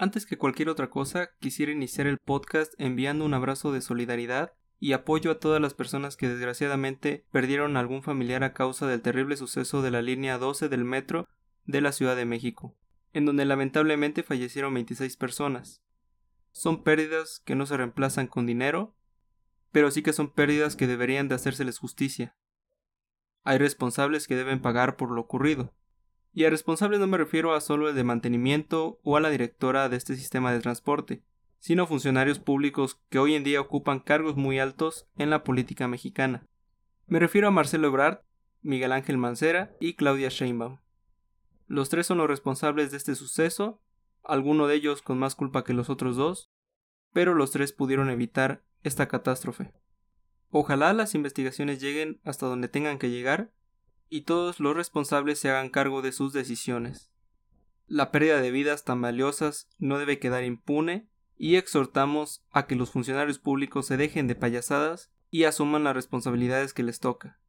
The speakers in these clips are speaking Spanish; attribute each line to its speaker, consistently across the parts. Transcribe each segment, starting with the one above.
Speaker 1: Antes que cualquier otra cosa, quisiera iniciar el podcast enviando un abrazo de solidaridad y apoyo a todas las personas que desgraciadamente perdieron algún familiar a causa del terrible suceso de la línea 12 del metro de la Ciudad de México, en donde lamentablemente fallecieron 26 personas. Son pérdidas que no se reemplazan con dinero, pero sí que son pérdidas que deberían de hacérseles justicia. Hay responsables que deben pagar por lo ocurrido. Y a responsables no me refiero a solo el de mantenimiento o a la directora de este sistema de transporte, sino funcionarios públicos que hoy en día ocupan cargos muy altos en la política mexicana. Me refiero a Marcelo Ebrard, Miguel Ángel Mancera y Claudia Sheinbaum. Los tres son los responsables de este suceso, alguno de ellos con más culpa que los otros dos, pero los tres pudieron evitar esta catástrofe. Ojalá las investigaciones lleguen hasta donde tengan que llegar y todos los responsables se hagan cargo de sus decisiones. La pérdida de vidas tan valiosas no debe quedar impune y exhortamos a que los funcionarios públicos se dejen de payasadas y asuman las responsabilidades que les toca.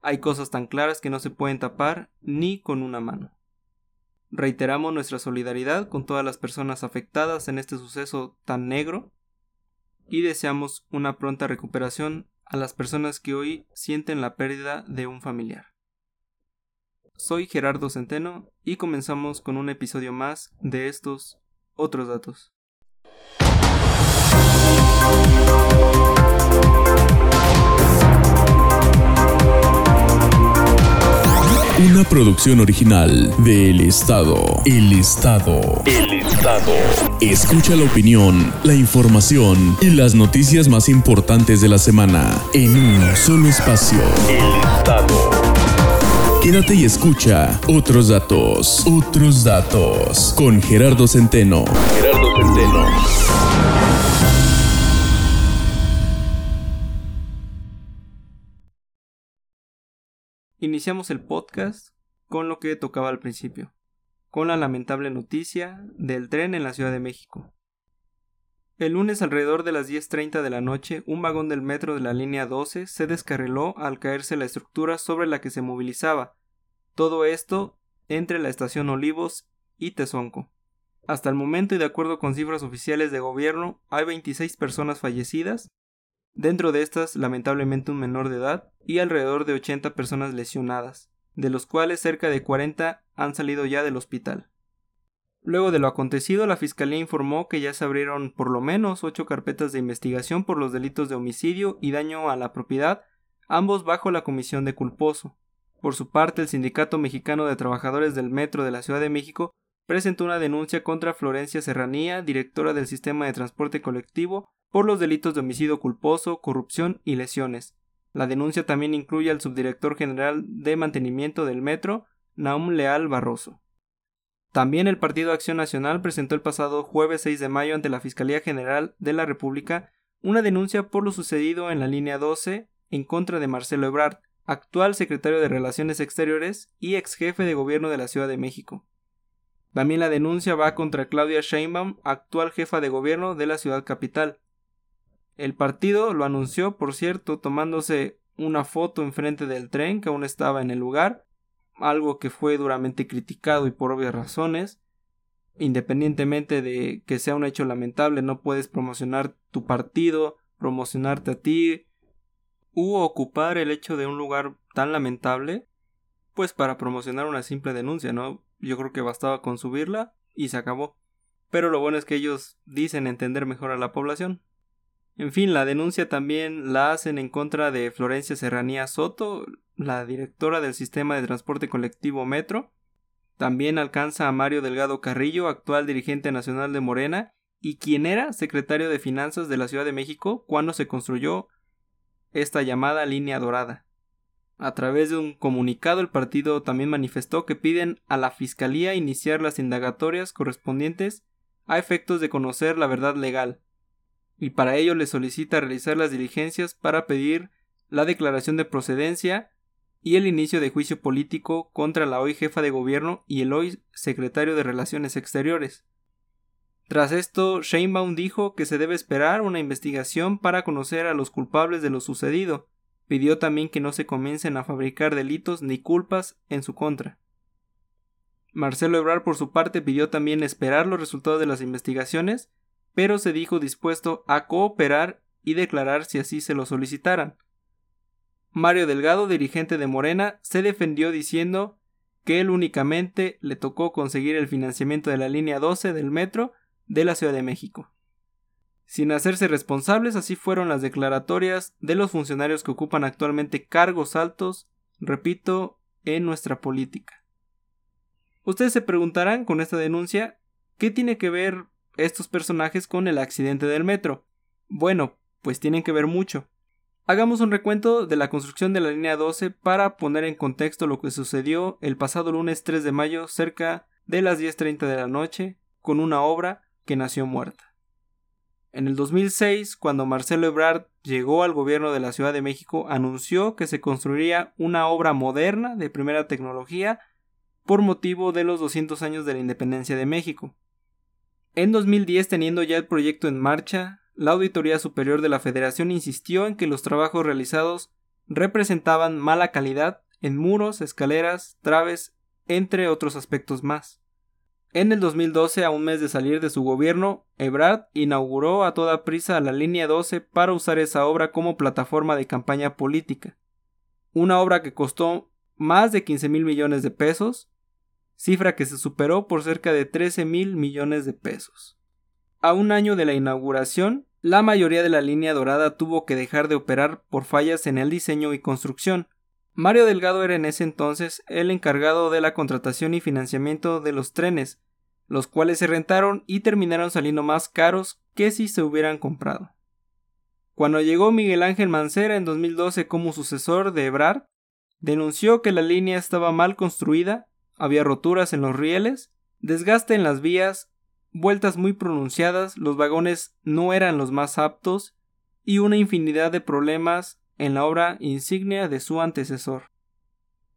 Speaker 1: Hay cosas tan claras que no se pueden tapar ni con una mano. Reiteramos nuestra solidaridad con todas las personas afectadas en este suceso tan negro y deseamos una pronta recuperación a las personas que hoy sienten la pérdida de un familiar. Soy Gerardo Centeno y comenzamos con un episodio más de estos otros datos.
Speaker 2: Una producción original de El Estado. El Estado. El Estado. Escucha la opinión, la información y las noticias más importantes de la semana en un solo espacio. El Estado. Quédate y escucha otros datos. Otros datos. Con Gerardo Centeno. Gerardo Centeno.
Speaker 1: Iniciamos el podcast con lo que tocaba al principio, con la lamentable noticia del tren en la Ciudad de México. El lunes alrededor de las 10.30 de la noche, un vagón del metro de la línea 12 se descarriló al caerse la estructura sobre la que se movilizaba. Todo esto entre la estación Olivos y Tezonco. Hasta el momento y de acuerdo con cifras oficiales de gobierno, hay 26 personas fallecidas Dentro de estas, lamentablemente un menor de edad y alrededor de 80 personas lesionadas, de los cuales cerca de 40 han salido ya del hospital. Luego de lo acontecido, la Fiscalía informó que ya se abrieron por lo menos ocho carpetas de investigación por los delitos de homicidio y daño a la propiedad, ambos bajo la comisión de culposo. Por su parte, el Sindicato Mexicano de Trabajadores del Metro de la Ciudad de México presentó una denuncia contra Florencia Serranía, directora del sistema de transporte colectivo, por los delitos de homicidio culposo, corrupción y lesiones. La denuncia también incluye al subdirector general de mantenimiento del metro, Naum Leal Barroso. También el Partido Acción Nacional presentó el pasado jueves 6 de mayo ante la Fiscalía General de la República una denuncia por lo sucedido en la línea 12 en contra de Marcelo Ebrard, actual secretario de Relaciones Exteriores y ex jefe de gobierno de la Ciudad de México. También la denuncia va contra Claudia Sheinbaum, actual jefa de gobierno de la ciudad capital. El partido lo anunció, por cierto, tomándose una foto enfrente del tren que aún estaba en el lugar, algo que fue duramente criticado y por obvias razones. Independientemente de que sea un hecho lamentable, no puedes promocionar tu partido, promocionarte a ti, u ocupar el hecho de un lugar tan lamentable, pues para promocionar una simple denuncia, ¿no? Yo creo que bastaba con subirla y se acabó. Pero lo bueno es que ellos dicen entender mejor a la población. En fin, la denuncia también la hacen en contra de Florencia Serranía Soto, la directora del sistema de transporte colectivo Metro. También alcanza a Mario Delgado Carrillo, actual dirigente nacional de Morena, y quien era secretario de Finanzas de la Ciudad de México cuando se construyó esta llamada línea dorada. A través de un comunicado el partido también manifestó que piden a la Fiscalía iniciar las indagatorias correspondientes a efectos de conocer la verdad legal, y para ello le solicita realizar las diligencias para pedir la declaración de procedencia y el inicio de juicio político contra la hoy jefa de gobierno y el hoy secretario de Relaciones Exteriores. Tras esto, Sheinbaum dijo que se debe esperar una investigación para conocer a los culpables de lo sucedido. Pidió también que no se comiencen a fabricar delitos ni culpas en su contra. Marcelo Ebrard por su parte pidió también esperar los resultados de las investigaciones, pero se dijo dispuesto a cooperar y declarar si así se lo solicitaran. Mario Delgado, dirigente de Morena, se defendió diciendo que él únicamente le tocó conseguir el financiamiento de la línea 12 del metro de la Ciudad de México. Sin hacerse responsables, así fueron las declaratorias de los funcionarios que ocupan actualmente cargos altos, repito, en nuestra política. Ustedes se preguntarán con esta denuncia qué tiene que ver estos personajes con el accidente del metro. Bueno, pues tienen que ver mucho. Hagamos un recuento de la construcción de la línea 12 para poner en contexto lo que sucedió el pasado lunes 3 de mayo cerca de las 10.30 de la noche con una obra que nació muerta. En el 2006, cuando Marcelo Ebrard llegó al gobierno de la Ciudad de México, anunció que se construiría una obra moderna de primera tecnología por motivo de los 200 años de la independencia de México. En 2010, teniendo ya el proyecto en marcha, la Auditoría Superior de la Federación insistió en que los trabajos realizados representaban mala calidad en muros, escaleras, traves, entre otros aspectos más. En el 2012, a un mes de salir de su gobierno, Ebrard inauguró a toda prisa la línea 12 para usar esa obra como plataforma de campaña política. Una obra que costó más de 15 mil millones de pesos, cifra que se superó por cerca de 13 mil millones de pesos. A un año de la inauguración, la mayoría de la línea dorada tuvo que dejar de operar por fallas en el diseño y construcción, Mario Delgado era en ese entonces el encargado de la contratación y financiamiento de los trenes, los cuales se rentaron y terminaron saliendo más caros que si se hubieran comprado. Cuando llegó Miguel Ángel Mancera en 2012 como sucesor de Ebrard, denunció que la línea estaba mal construida, había roturas en los rieles, desgaste en las vías, vueltas muy pronunciadas, los vagones no eran los más aptos y una infinidad de problemas en la obra insignia de su antecesor.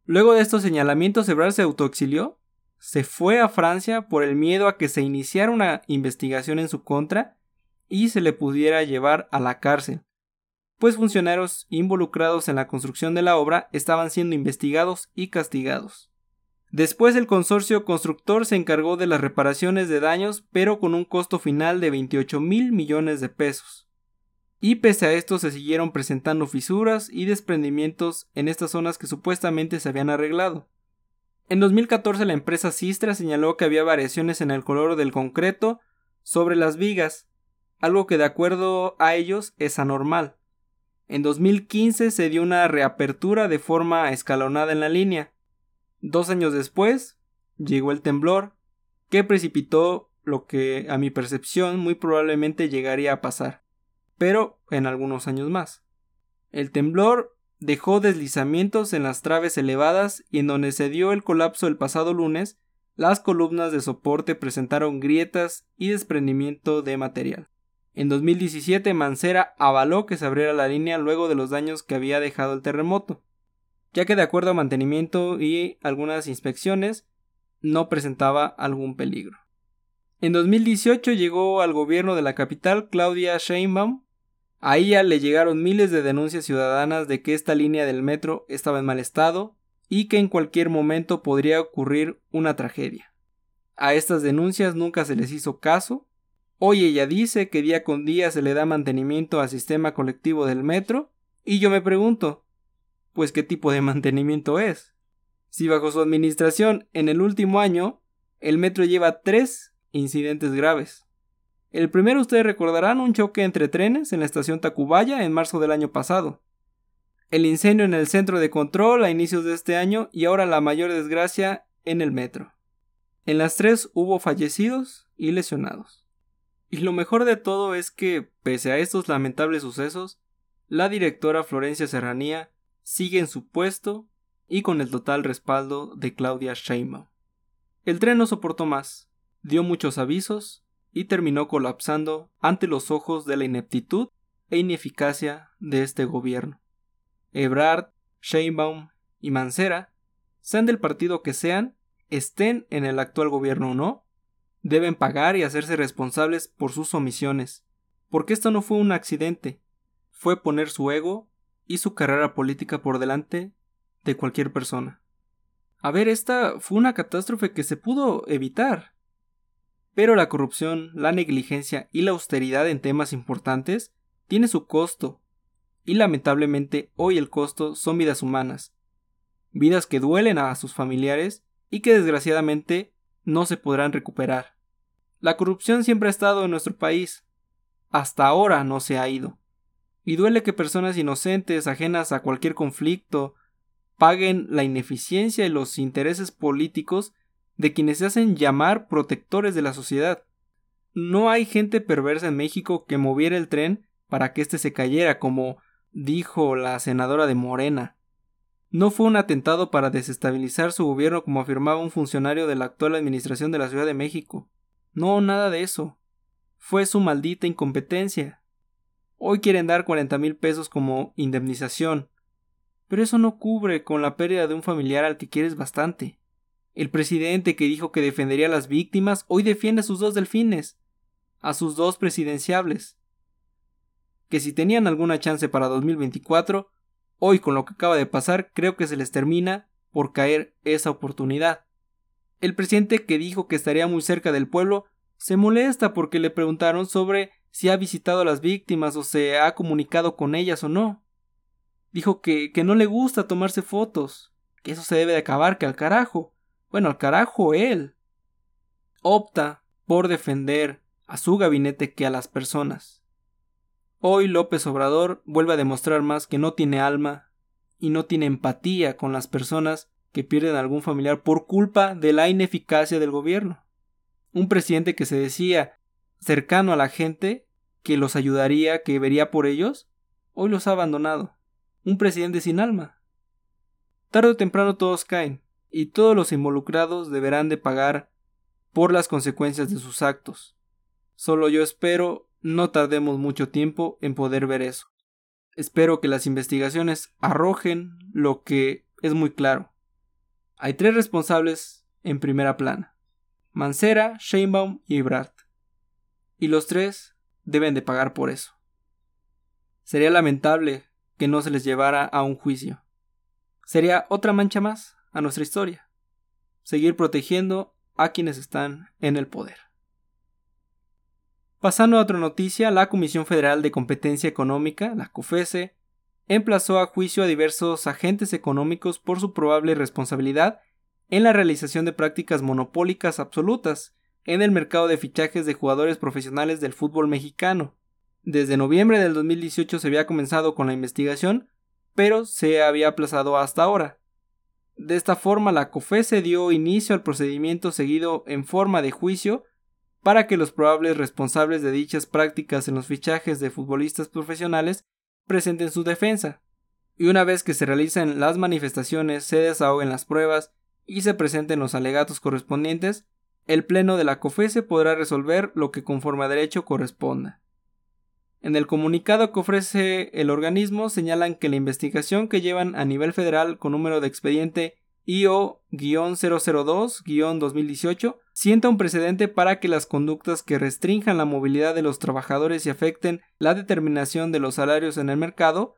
Speaker 1: Luego de estos señalamientos, Ebrard se autoexilió, se fue a Francia por el miedo a que se iniciara una investigación en su contra y se le pudiera llevar a la cárcel, pues funcionarios involucrados en la construcción de la obra estaban siendo investigados y castigados. Después el consorcio constructor se encargó de las reparaciones de daños, pero con un costo final de 28 mil millones de pesos y pese a esto se siguieron presentando fisuras y desprendimientos en estas zonas que supuestamente se habían arreglado. En 2014 la empresa Sistra señaló que había variaciones en el color del concreto sobre las vigas, algo que de acuerdo a ellos es anormal. En 2015 se dio una reapertura de forma escalonada en la línea. Dos años después llegó el temblor, que precipitó lo que a mi percepción muy probablemente llegaría a pasar pero en algunos años más. El temblor dejó deslizamientos en las traves elevadas y en donde se dio el colapso el pasado lunes, las columnas de soporte presentaron grietas y desprendimiento de material. En 2017 Mancera avaló que se abriera la línea luego de los daños que había dejado el terremoto, ya que de acuerdo a mantenimiento y algunas inspecciones no presentaba algún peligro. En 2018 llegó al gobierno de la capital Claudia Sheinbaum a ella le llegaron miles de denuncias ciudadanas de que esta línea del metro estaba en mal estado y que en cualquier momento podría ocurrir una tragedia. A estas denuncias nunca se les hizo caso. Hoy ella dice que día con día se le da mantenimiento al sistema colectivo del metro y yo me pregunto, pues qué tipo de mantenimiento es. Si bajo su administración en el último año el metro lleva tres incidentes graves. El primero ustedes recordarán un choque entre trenes en la estación Tacubaya en marzo del año pasado. El incendio en el centro de control a inicios de este año y ahora la mayor desgracia en el metro. En las tres hubo fallecidos y lesionados. Y lo mejor de todo es que, pese a estos lamentables sucesos, la directora Florencia Serranía sigue en su puesto y con el total respaldo de Claudia Sheinbaum. El tren no soportó más, dio muchos avisos y terminó colapsando ante los ojos de la ineptitud e ineficacia de este gobierno. Ebrard, Sheinbaum y Mancera, sean del partido que sean, estén en el actual gobierno o no, deben pagar y hacerse responsables por sus omisiones, porque esto no fue un accidente, fue poner su ego y su carrera política por delante de cualquier persona. A ver, esta fue una catástrofe que se pudo evitar. Pero la corrupción, la negligencia y la austeridad en temas importantes tiene su costo, y lamentablemente hoy el costo son vidas humanas, vidas que duelen a sus familiares y que desgraciadamente no se podrán recuperar. La corrupción siempre ha estado en nuestro país, hasta ahora no se ha ido, y duele que personas inocentes, ajenas a cualquier conflicto, paguen la ineficiencia y los intereses políticos de quienes se hacen llamar protectores de la sociedad. No hay gente perversa en México que moviera el tren para que éste se cayera, como dijo la senadora de Morena. No fue un atentado para desestabilizar su gobierno como afirmaba un funcionario de la actual administración de la Ciudad de México. No, nada de eso. Fue su maldita incompetencia. Hoy quieren dar cuarenta mil pesos como indemnización. Pero eso no cubre con la pérdida de un familiar al que quieres bastante. El presidente que dijo que defendería a las víctimas hoy defiende a sus dos delfines, a sus dos presidenciables. Que si tenían alguna chance para 2024, hoy con lo que acaba de pasar creo que se les termina por caer esa oportunidad. El presidente que dijo que estaría muy cerca del pueblo se molesta porque le preguntaron sobre si ha visitado a las víctimas o se ha comunicado con ellas o no. Dijo que, que no le gusta tomarse fotos, que eso se debe de acabar, que al carajo. Bueno, al carajo él. Opta por defender a su gabinete que a las personas. Hoy López Obrador vuelve a demostrar más que no tiene alma y no tiene empatía con las personas que pierden a algún familiar por culpa de la ineficacia del gobierno. Un presidente que se decía cercano a la gente, que los ayudaría, que vería por ellos, hoy los ha abandonado. Un presidente sin alma. Tarde o temprano todos caen, y todos los involucrados deberán de pagar por las consecuencias de sus actos. Solo yo espero no tardemos mucho tiempo en poder ver eso. Espero que las investigaciones arrojen lo que es muy claro. Hay tres responsables en primera plana. Mancera, Sheinbaum y Ebrard. Y los tres deben de pagar por eso. Sería lamentable que no se les llevara a un juicio. Sería otra mancha más a nuestra historia. Seguir protegiendo a quienes están en el poder. Pasando a otra noticia, la Comisión Federal de Competencia Económica, la COFESE, emplazó a juicio a diversos agentes económicos por su probable responsabilidad en la realización de prácticas monopólicas absolutas en el mercado de fichajes de jugadores profesionales del fútbol mexicano. Desde noviembre del 2018 se había comenzado con la investigación, pero se había aplazado hasta ahora. De esta forma, la COFESE dio inicio al procedimiento seguido en forma de juicio para que los probables responsables de dichas prácticas en los fichajes de futbolistas profesionales presenten su defensa. Y una vez que se realicen las manifestaciones, se desahoguen las pruebas y se presenten los alegatos correspondientes, el Pleno de la COFESE podrá resolver lo que conforme a derecho corresponda. En el comunicado que ofrece el organismo señalan que la investigación que llevan a nivel federal con número de expediente IO-002-2018 sienta un precedente para que las conductas que restrinjan la movilidad de los trabajadores y afecten la determinación de los salarios en el mercado,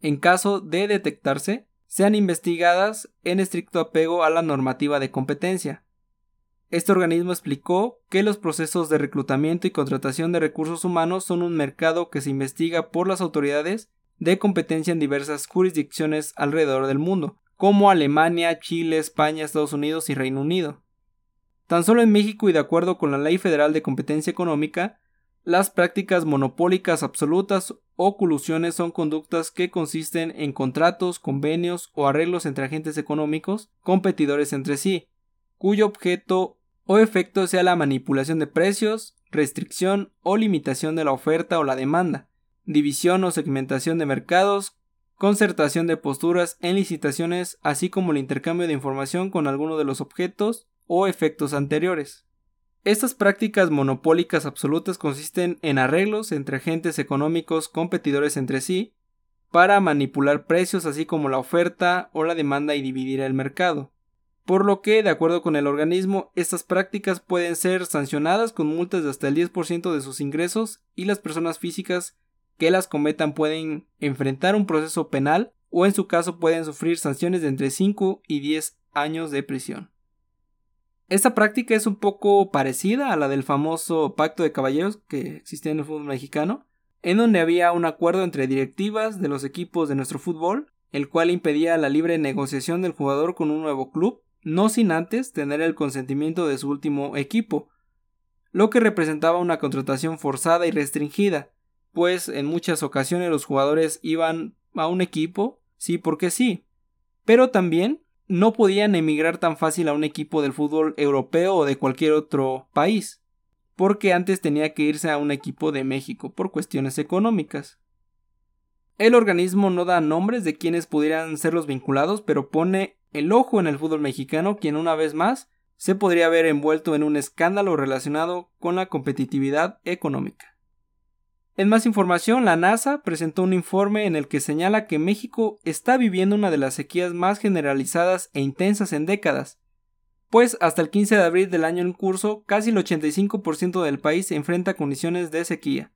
Speaker 1: en caso de detectarse, sean investigadas en estricto apego a la normativa de competencia. Este organismo explicó que los procesos de reclutamiento y contratación de recursos humanos son un mercado que se investiga por las autoridades de competencia en diversas jurisdicciones alrededor del mundo, como Alemania, Chile, España, Estados Unidos y Reino Unido. Tan solo en México y de acuerdo con la Ley Federal de Competencia Económica, las prácticas monopólicas absolutas o colusiones son conductas que consisten en contratos, convenios o arreglos entre agentes económicos competidores entre sí, cuyo objeto o efecto sea la manipulación de precios, restricción o limitación de la oferta o la demanda, división o segmentación de mercados, concertación de posturas en licitaciones, así como el intercambio de información con alguno de los objetos o efectos anteriores. Estas prácticas monopólicas absolutas consisten en arreglos entre agentes económicos competidores entre sí para manipular precios así como la oferta o la demanda y dividir el mercado. Por lo que, de acuerdo con el organismo, estas prácticas pueden ser sancionadas con multas de hasta el 10% de sus ingresos y las personas físicas que las cometan pueden enfrentar un proceso penal o en su caso pueden sufrir sanciones de entre 5 y 10 años de prisión. Esta práctica es un poco parecida a la del famoso pacto de caballeros que existía en el fútbol mexicano, en donde había un acuerdo entre directivas de los equipos de nuestro fútbol, el cual impedía la libre negociación del jugador con un nuevo club, no sin antes tener el consentimiento de su último equipo, lo que representaba una contratación forzada y restringida, pues en muchas ocasiones los jugadores iban a un equipo, sí porque sí, pero también no podían emigrar tan fácil a un equipo del fútbol europeo o de cualquier otro país, porque antes tenía que irse a un equipo de México por cuestiones económicas. El organismo no da nombres de quienes pudieran ser los vinculados, pero pone el ojo en el fútbol mexicano, quien una vez más se podría ver envuelto en un escándalo relacionado con la competitividad económica. En más información, la NASA presentó un informe en el que señala que México está viviendo una de las sequías más generalizadas e intensas en décadas, pues hasta el 15 de abril del año en curso casi el 85% del país se enfrenta condiciones de sequía.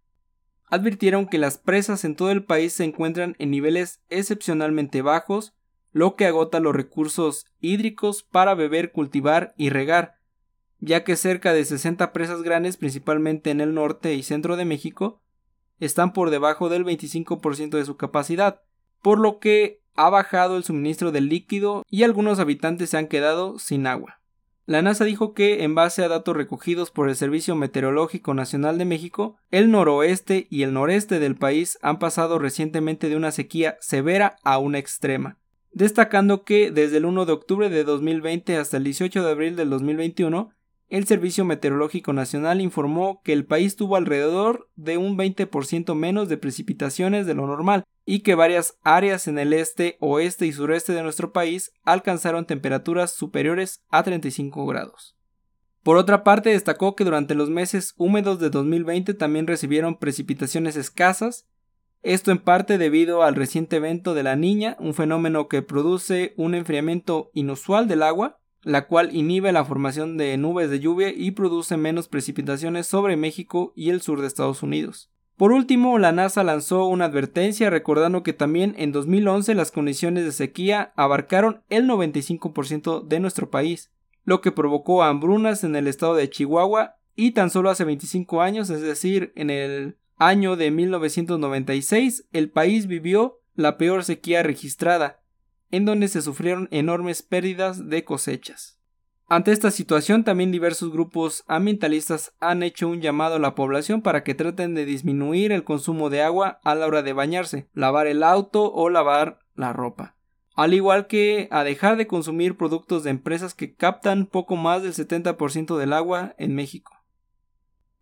Speaker 1: Advirtieron que las presas en todo el país se encuentran en niveles excepcionalmente bajos, lo que agota los recursos hídricos para beber, cultivar y regar, ya que cerca de 60 presas grandes, principalmente en el norte y centro de México, están por debajo del 25% de su capacidad, por lo que ha bajado el suministro del líquido y algunos habitantes se han quedado sin agua. La NASA dijo que, en base a datos recogidos por el Servicio Meteorológico Nacional de México, el noroeste y el noreste del país han pasado recientemente de una sequía severa a una extrema, destacando que desde el 1 de octubre de 2020 hasta el 18 de abril del 2021 el Servicio Meteorológico Nacional informó que el país tuvo alrededor de un 20% menos de precipitaciones de lo normal y que varias áreas en el este, oeste y sureste de nuestro país alcanzaron temperaturas superiores a 35 grados. Por otra parte, destacó que durante los meses húmedos de 2020 también recibieron precipitaciones escasas, esto en parte debido al reciente evento de la Niña, un fenómeno que produce un enfriamiento inusual del agua, la cual inhibe la formación de nubes de lluvia y produce menos precipitaciones sobre México y el sur de Estados Unidos. Por último, la NASA lanzó una advertencia recordando que también en 2011 las condiciones de sequía abarcaron el 95% de nuestro país, lo que provocó hambrunas en el estado de Chihuahua y tan solo hace 25 años, es decir, en el año de 1996, el país vivió la peor sequía registrada, en donde se sufrieron enormes pérdidas de cosechas. Ante esta situación también diversos grupos ambientalistas han hecho un llamado a la población para que traten de disminuir el consumo de agua a la hora de bañarse, lavar el auto o lavar la ropa, al igual que a dejar de consumir productos de empresas que captan poco más del 70% del agua en México.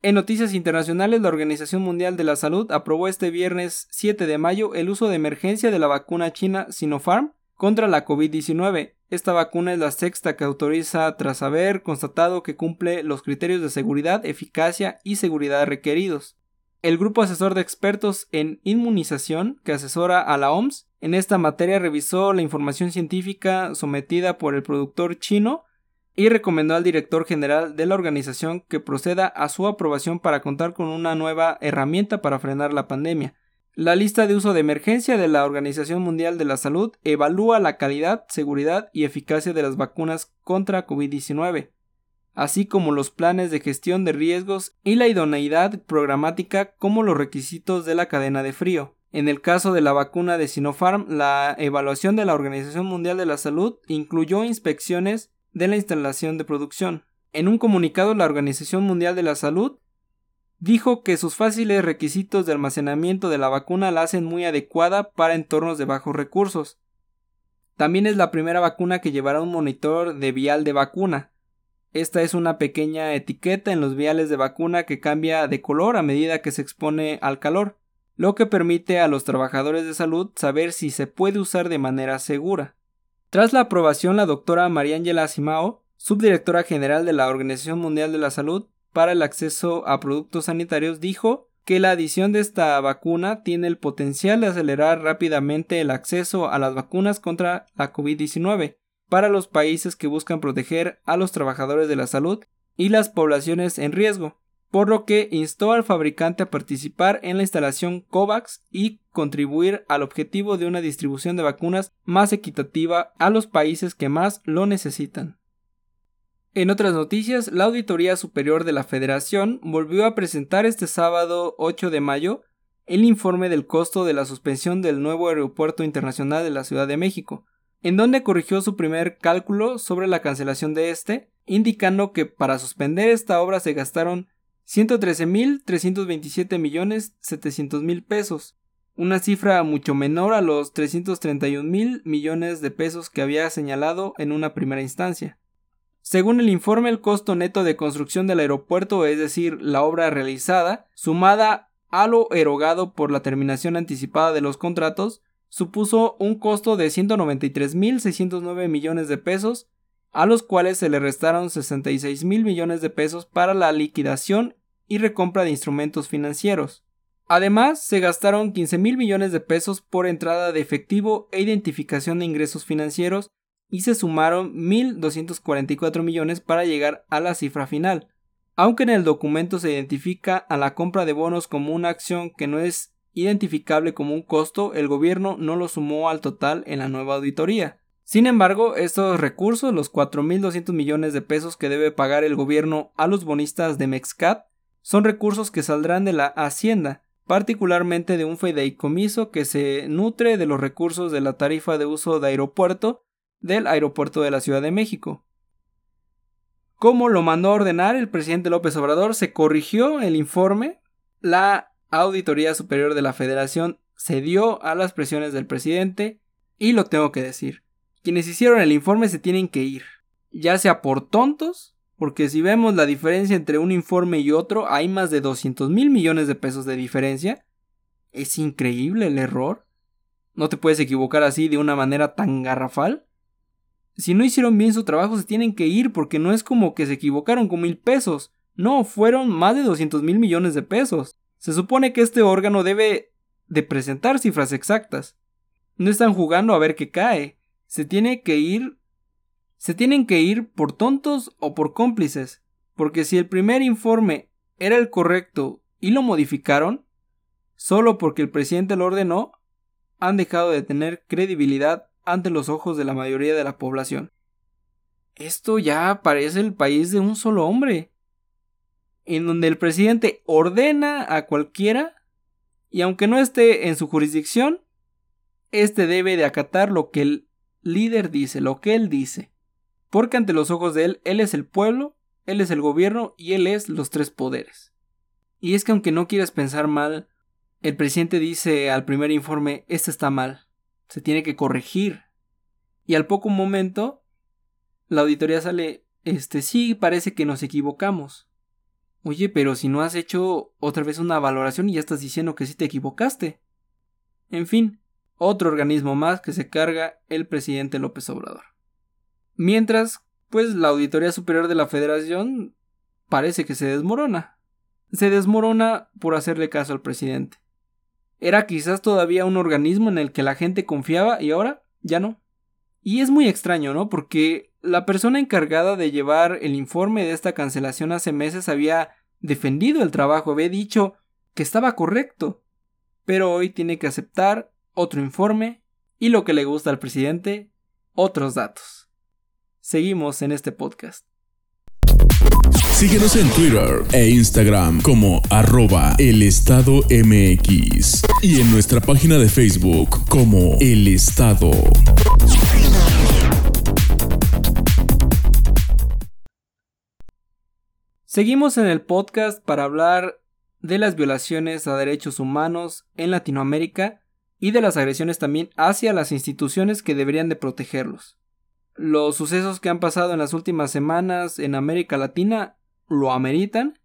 Speaker 1: En noticias internacionales, la Organización Mundial de la Salud aprobó este viernes 7 de mayo el uso de emergencia de la vacuna china Sinopharm contra la COVID-19. Esta vacuna es la sexta que autoriza tras haber constatado que cumple los criterios de seguridad, eficacia y seguridad requeridos. El grupo asesor de expertos en inmunización que asesora a la OMS en esta materia revisó la información científica sometida por el productor chino y recomendó al director general de la organización que proceda a su aprobación para contar con una nueva herramienta para frenar la pandemia. La lista de uso de emergencia de la Organización Mundial de la Salud evalúa la calidad, seguridad y eficacia de las vacunas contra COVID-19, así como los planes de gestión de riesgos y la idoneidad programática como los requisitos de la cadena de frío. En el caso de la vacuna de Sinopharm, la evaluación de la Organización Mundial de la Salud incluyó inspecciones de la instalación de producción. En un comunicado, la Organización Mundial de la Salud dijo que sus fáciles requisitos de almacenamiento de la vacuna la hacen muy adecuada para entornos de bajos recursos. También es la primera vacuna que llevará un monitor de vial de vacuna. Esta es una pequeña etiqueta en los viales de vacuna que cambia de color a medida que se expone al calor, lo que permite a los trabajadores de salud saber si se puede usar de manera segura. Tras la aprobación, la doctora Mariangela Simao, subdirectora general de la Organización Mundial de la Salud, para el acceso a productos sanitarios dijo que la adición de esta vacuna tiene el potencial de acelerar rápidamente el acceso a las vacunas contra la COVID-19 para los países que buscan proteger a los trabajadores de la salud y las poblaciones en riesgo. Por lo que instó al fabricante a participar en la instalación COVAX y contribuir al objetivo de una distribución de vacunas más equitativa a los países que más lo necesitan. En otras noticias, la Auditoría Superior de la Federación volvió a presentar este sábado 8 de mayo el informe del costo de la suspensión del nuevo aeropuerto internacional de la Ciudad de México, en donde corrigió su primer cálculo sobre la cancelación de este, indicando que para suspender esta obra se gastaron 113.327 millones mil pesos, una cifra mucho menor a los 331 mil millones de pesos que había señalado en una primera instancia. Según el informe, el costo neto de construcción del aeropuerto, es decir, la obra realizada, sumada a lo erogado por la terminación anticipada de los contratos, supuso un costo de 193.609 millones de pesos, a los cuales se le restaron 66 mil millones de pesos para la liquidación y recompra de instrumentos financieros. Además, se gastaron 15 mil millones de pesos por entrada de efectivo e identificación de ingresos financieros y se sumaron 1.244 millones para llegar a la cifra final. Aunque en el documento se identifica a la compra de bonos como una acción que no es identificable como un costo, el gobierno no lo sumó al total en la nueva auditoría. Sin embargo, estos recursos, los 4.200 millones de pesos que debe pagar el gobierno a los bonistas de Mexcat, son recursos que saldrán de la Hacienda, particularmente de un fideicomiso que se nutre de los recursos de la tarifa de uso de aeropuerto del aeropuerto de la Ciudad de México. Como lo mandó a ordenar el presidente López Obrador, se corrigió el informe, la Auditoría Superior de la Federación cedió a las presiones del presidente y lo tengo que decir. Quienes hicieron el informe se tienen que ir, ya sea por tontos, porque si vemos la diferencia entre un informe y otro, hay más de 200 mil millones de pesos de diferencia. Es increíble el error. No te puedes equivocar así de una manera tan garrafal si no hicieron bien su trabajo se tienen que ir porque no es como que se equivocaron con mil pesos. No, fueron más de 200 mil millones de pesos. Se supone que este órgano debe de presentar cifras exactas. No están jugando a ver qué cae. Se tiene que ir. Se tienen que ir por tontos o por cómplices. Porque si el primer informe era el correcto y lo modificaron, solo porque el presidente lo ordenó, han dejado de tener credibilidad ante los ojos de la mayoría de la población. Esto ya parece el país de un solo hombre, en donde el presidente ordena a cualquiera y aunque no esté en su jurisdicción, éste debe de acatar lo que el líder dice, lo que él dice, porque ante los ojos de él, él es el pueblo, él es el gobierno y él es los tres poderes. Y es que aunque no quieras pensar mal, el presidente dice al primer informe, este está mal se tiene que corregir. Y al poco momento, la auditoría sale, este sí, parece que nos equivocamos. Oye, pero si no has hecho otra vez una valoración y ya estás diciendo que sí te equivocaste. En fin, otro organismo más que se carga el presidente López Obrador. Mientras, pues la Auditoría Superior de la Federación parece que se desmorona. Se desmorona por hacerle caso al presidente. Era quizás todavía un organismo en el que la gente confiaba y ahora ya no. Y es muy extraño, ¿no? Porque la persona encargada de llevar el informe de esta cancelación hace meses había defendido el trabajo, había dicho que estaba correcto. Pero hoy tiene que aceptar otro informe y lo que le gusta al presidente, otros datos. Seguimos en este podcast.
Speaker 2: Síguenos en Twitter e Instagram como arroba el estado MX y en nuestra página de Facebook como El Estado.
Speaker 1: Seguimos en el podcast para hablar de las violaciones a derechos humanos en Latinoamérica y de las agresiones también hacia las instituciones que deberían de protegerlos. Los sucesos que han pasado en las últimas semanas en América Latina lo ameritan,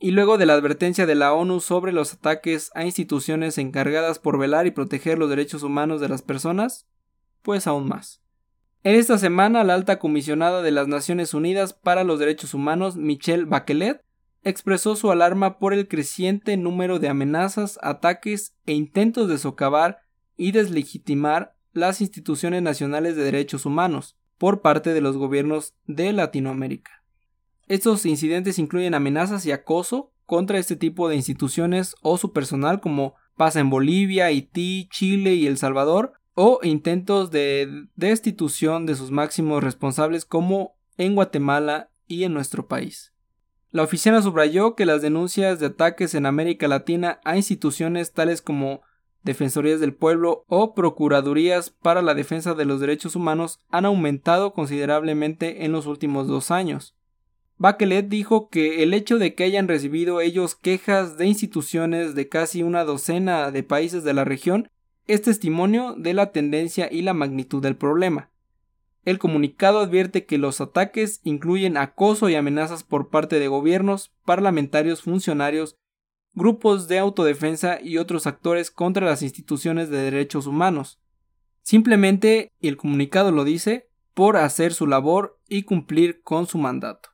Speaker 1: y luego de la advertencia de la ONU sobre los ataques a instituciones encargadas por velar y proteger los derechos humanos de las personas, pues aún más. En esta semana, la alta comisionada de las Naciones Unidas para los Derechos Humanos, Michelle Bachelet, expresó su alarma por el creciente número de amenazas, ataques e intentos de socavar y deslegitimar las instituciones nacionales de derechos humanos por parte de los gobiernos de Latinoamérica. Estos incidentes incluyen amenazas y acoso contra este tipo de instituciones o su personal como pasa en Bolivia, Haití, Chile y El Salvador, o intentos de destitución de sus máximos responsables como en Guatemala y en nuestro país. La oficina subrayó que las denuncias de ataques en América Latina a instituciones tales como Defensorías del Pueblo o Procuradurías para la Defensa de los Derechos Humanos han aumentado considerablemente en los últimos dos años. Bachelet dijo que el hecho de que hayan recibido ellos quejas de instituciones de casi una docena de países de la región es testimonio de la tendencia y la magnitud del problema. El comunicado advierte que los ataques incluyen acoso y amenazas por parte de gobiernos, parlamentarios, funcionarios, grupos de autodefensa y otros actores contra las instituciones de derechos humanos. Simplemente, y el comunicado lo dice, por hacer su labor y cumplir con su mandato.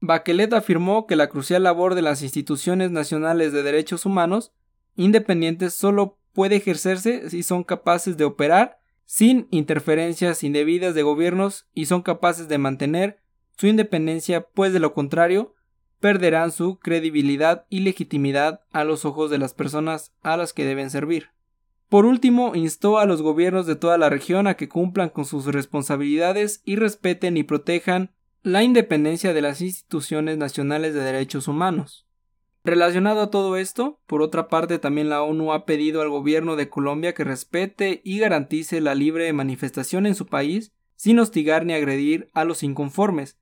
Speaker 1: Bachelet afirmó que la crucial labor de las instituciones nacionales de derechos humanos independientes solo puede ejercerse si son capaces de operar sin interferencias indebidas de gobiernos y son capaces de mantener su independencia, pues de lo contrario perderán su credibilidad y legitimidad a los ojos de las personas a las que deben servir. Por último, instó a los gobiernos de toda la región a que cumplan con sus responsabilidades y respeten y protejan la independencia de las instituciones nacionales de derechos humanos. Relacionado a todo esto, por otra parte también la ONU ha pedido al gobierno de Colombia que respete y garantice la libre manifestación en su país sin hostigar ni agredir a los inconformes,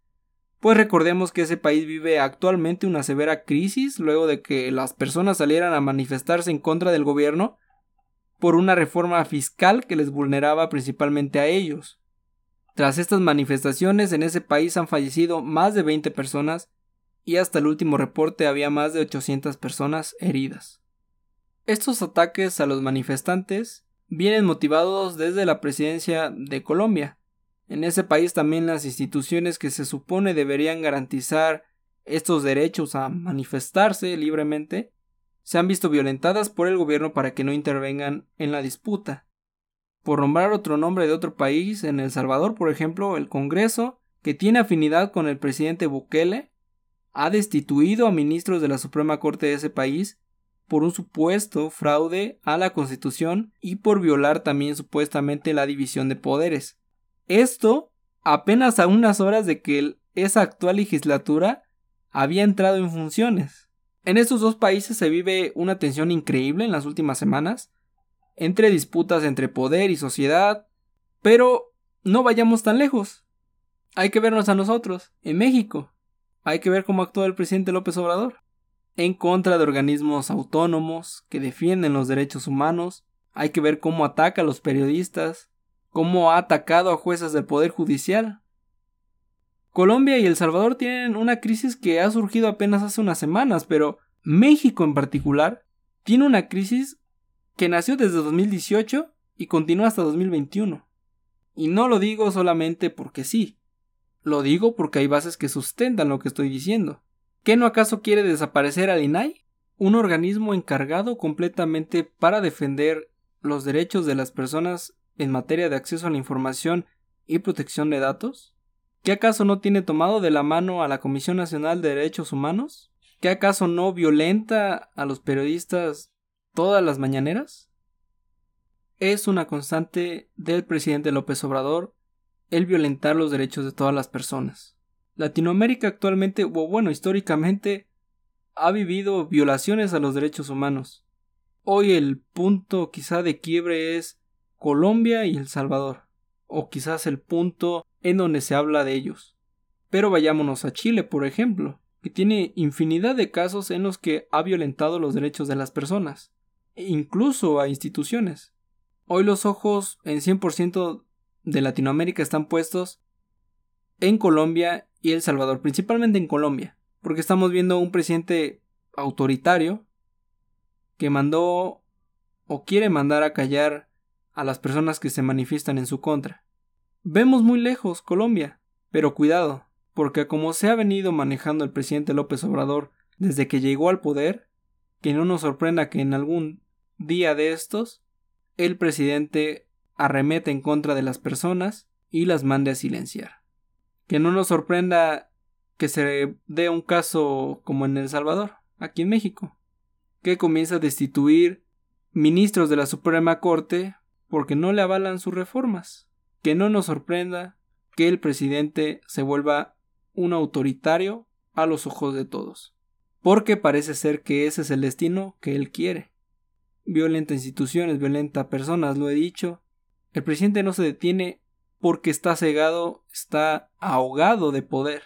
Speaker 1: pues recordemos que ese país vive actualmente una severa crisis luego de que las personas salieran a manifestarse en contra del gobierno por una reforma fiscal que les vulneraba principalmente a ellos. Tras estas manifestaciones en ese país han fallecido más de 20 personas y hasta el último reporte había más de 800 personas heridas. Estos ataques a los manifestantes vienen motivados desde la presidencia de Colombia. En ese país también las instituciones que se supone deberían garantizar estos derechos a manifestarse libremente se han visto violentadas por el gobierno para que no intervengan en la disputa. Por nombrar otro nombre de otro país, en El Salvador, por ejemplo, el Congreso, que tiene afinidad con el presidente Bukele, ha destituido a ministros de la Suprema Corte de ese país por un supuesto fraude a la Constitución y por violar también supuestamente la división de poderes. Esto apenas a unas horas de que esa actual legislatura había entrado en funciones. En estos dos países se vive una tensión increíble en las últimas semanas, entre disputas entre poder y sociedad, pero no vayamos tan lejos. Hay que vernos a nosotros, en México. Hay que ver cómo actúa el presidente López Obrador. En contra de organismos autónomos que defienden los derechos humanos. Hay que ver cómo ataca a los periodistas. Cómo ha atacado a jueces del Poder Judicial. Colombia y El Salvador tienen una crisis que ha surgido apenas hace unas semanas, pero México en particular tiene una crisis que nació desde 2018 y continúa hasta 2021. Y no lo digo solamente porque sí, lo digo porque hay bases que sustentan lo que estoy diciendo. ¿Qué no acaso quiere desaparecer al INAI? Un organismo encargado completamente para defender los derechos de las personas en materia de acceso a la información y protección de datos? ¿Qué acaso no tiene tomado de la mano a la Comisión Nacional de Derechos Humanos? ¿Qué acaso no violenta a los periodistas todas las mañaneras? Es una constante del presidente López Obrador el violentar los derechos de todas las personas. Latinoamérica actualmente, o bueno, históricamente, ha vivido violaciones a los derechos humanos. Hoy el punto quizá de quiebre es Colombia y El Salvador, o quizás el punto en donde se habla de ellos. Pero vayámonos a Chile, por ejemplo, que tiene infinidad de casos en los que ha violentado los derechos de las personas incluso a instituciones. Hoy los ojos en 100% de Latinoamérica están puestos en Colombia y El Salvador, principalmente en Colombia, porque estamos viendo un presidente autoritario que mandó o quiere mandar a callar a las personas que se manifiestan en su contra. Vemos muy lejos Colombia, pero cuidado, porque como se ha venido manejando el presidente López Obrador desde que llegó al poder, que no nos sorprenda que en algún día de estos, el presidente arremete en contra de las personas y las mande a silenciar. Que no nos sorprenda que se dé un caso como en El Salvador, aquí en México, que comienza a destituir ministros de la Suprema Corte porque no le avalan sus reformas. Que no nos sorprenda que el presidente se vuelva un autoritario a los ojos de todos, porque parece ser que ese es el destino que él quiere. Violenta instituciones, violenta personas, lo he dicho. El presidente no se detiene porque está cegado, está ahogado de poder.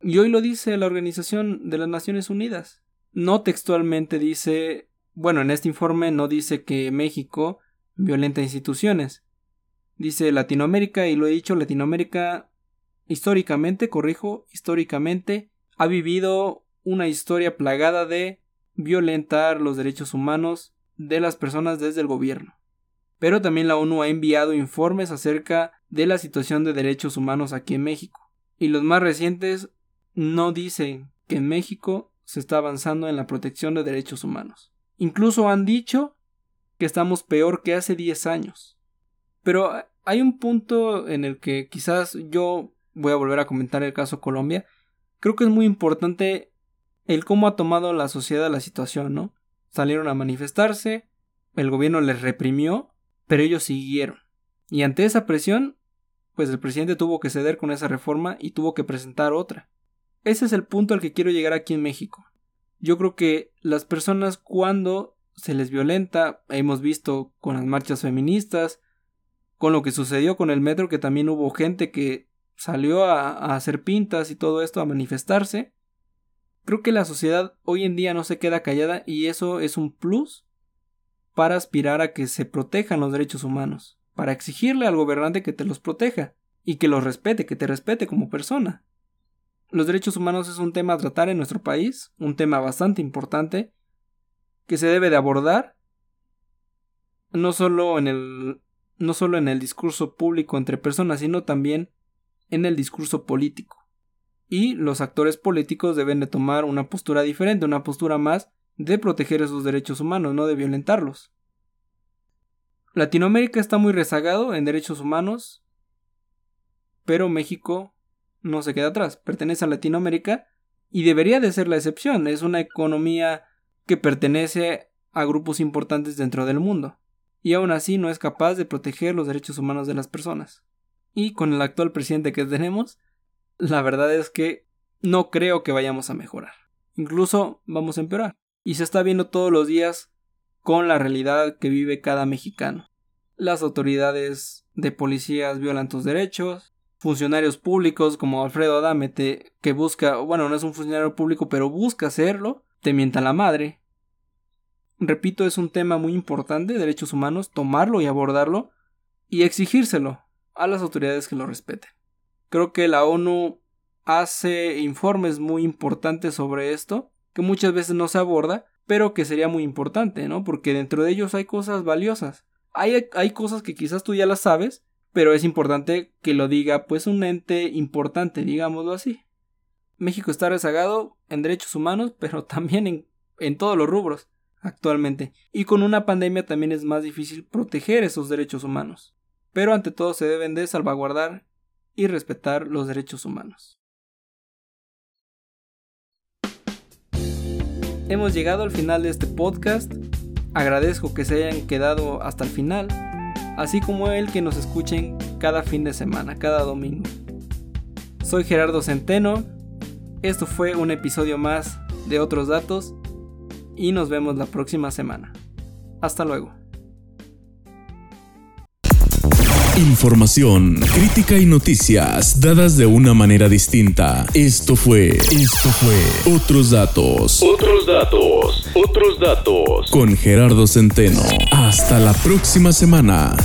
Speaker 1: Y hoy lo dice la Organización de las Naciones Unidas. No textualmente dice, bueno, en este informe no dice que México violenta instituciones. Dice Latinoamérica, y lo he dicho, Latinoamérica históricamente, corrijo, históricamente, ha vivido una historia plagada de violentar los derechos humanos de las personas desde el gobierno. Pero también la ONU ha enviado informes acerca de la situación de derechos humanos aquí en México. Y los más recientes no dicen que en México se está avanzando en la protección de derechos humanos. Incluso han dicho que estamos peor que hace 10 años. Pero hay un punto en el que quizás yo voy a volver a comentar el caso Colombia. Creo que es muy importante el cómo ha tomado la sociedad la situación, ¿no? Salieron a manifestarse, el gobierno les reprimió, pero ellos siguieron. Y ante esa presión, pues el presidente tuvo que ceder con esa reforma y tuvo que presentar otra. Ese es el punto al que quiero llegar aquí en México. Yo creo que las personas cuando se les violenta, hemos visto con las marchas feministas, con lo que sucedió con el metro, que también hubo gente que salió a, a, hacer pintas y todo esto, a manifestarse. Creo que la sociedad hoy en día no se queda callada y eso es un plus para aspirar a que se protejan los derechos humanos, para exigirle al gobernante que te los proteja y que los respete, que te respete como persona. Los derechos humanos es un tema a tratar en nuestro país, un tema bastante importante que se debe de abordar no solo en el no solo en el discurso público entre personas, sino también en el discurso político. Y los actores políticos deben de tomar una postura diferente, una postura más de proteger esos derechos humanos, no de violentarlos. Latinoamérica está muy rezagado en derechos humanos, pero México no se queda atrás, pertenece a Latinoamérica y debería de ser la excepción, es una economía que pertenece a grupos importantes dentro del mundo, y aún así no es capaz de proteger los derechos humanos de las personas. Y con el actual presidente que tenemos, la verdad es que no creo que vayamos a mejorar. Incluso vamos a empeorar. Y se está viendo todos los días con la realidad que vive cada mexicano. Las autoridades de policías violan tus derechos, funcionarios públicos como Alfredo Adame que busca, bueno, no es un funcionario público, pero busca hacerlo, te mienta la madre. Repito, es un tema muy importante, derechos humanos, tomarlo y abordarlo y exigírselo a las autoridades que lo respeten. Creo que la ONU hace informes muy importantes sobre esto, que muchas veces no se aborda, pero que sería muy importante, ¿no? Porque dentro de ellos hay cosas valiosas. Hay, hay cosas que quizás tú ya las sabes, pero es importante que lo diga pues un ente importante, digámoslo así. México está rezagado en derechos humanos, pero también en, en todos los rubros actualmente. Y con una pandemia también es más difícil proteger esos derechos humanos. Pero ante todo se deben de salvaguardar y respetar los derechos humanos. Hemos llegado al final de este podcast. Agradezco que se hayan quedado hasta el final así como el que nos escuchen cada fin de semana, cada domingo. Soy Gerardo Centeno, esto fue un episodio más de otros datos y nos vemos la próxima semana. Hasta luego.
Speaker 2: Información, crítica y noticias dadas de una manera distinta. Esto fue, esto fue Otros Datos. Otros Datos, otros datos. Con Gerardo Centeno. Hasta la próxima semana.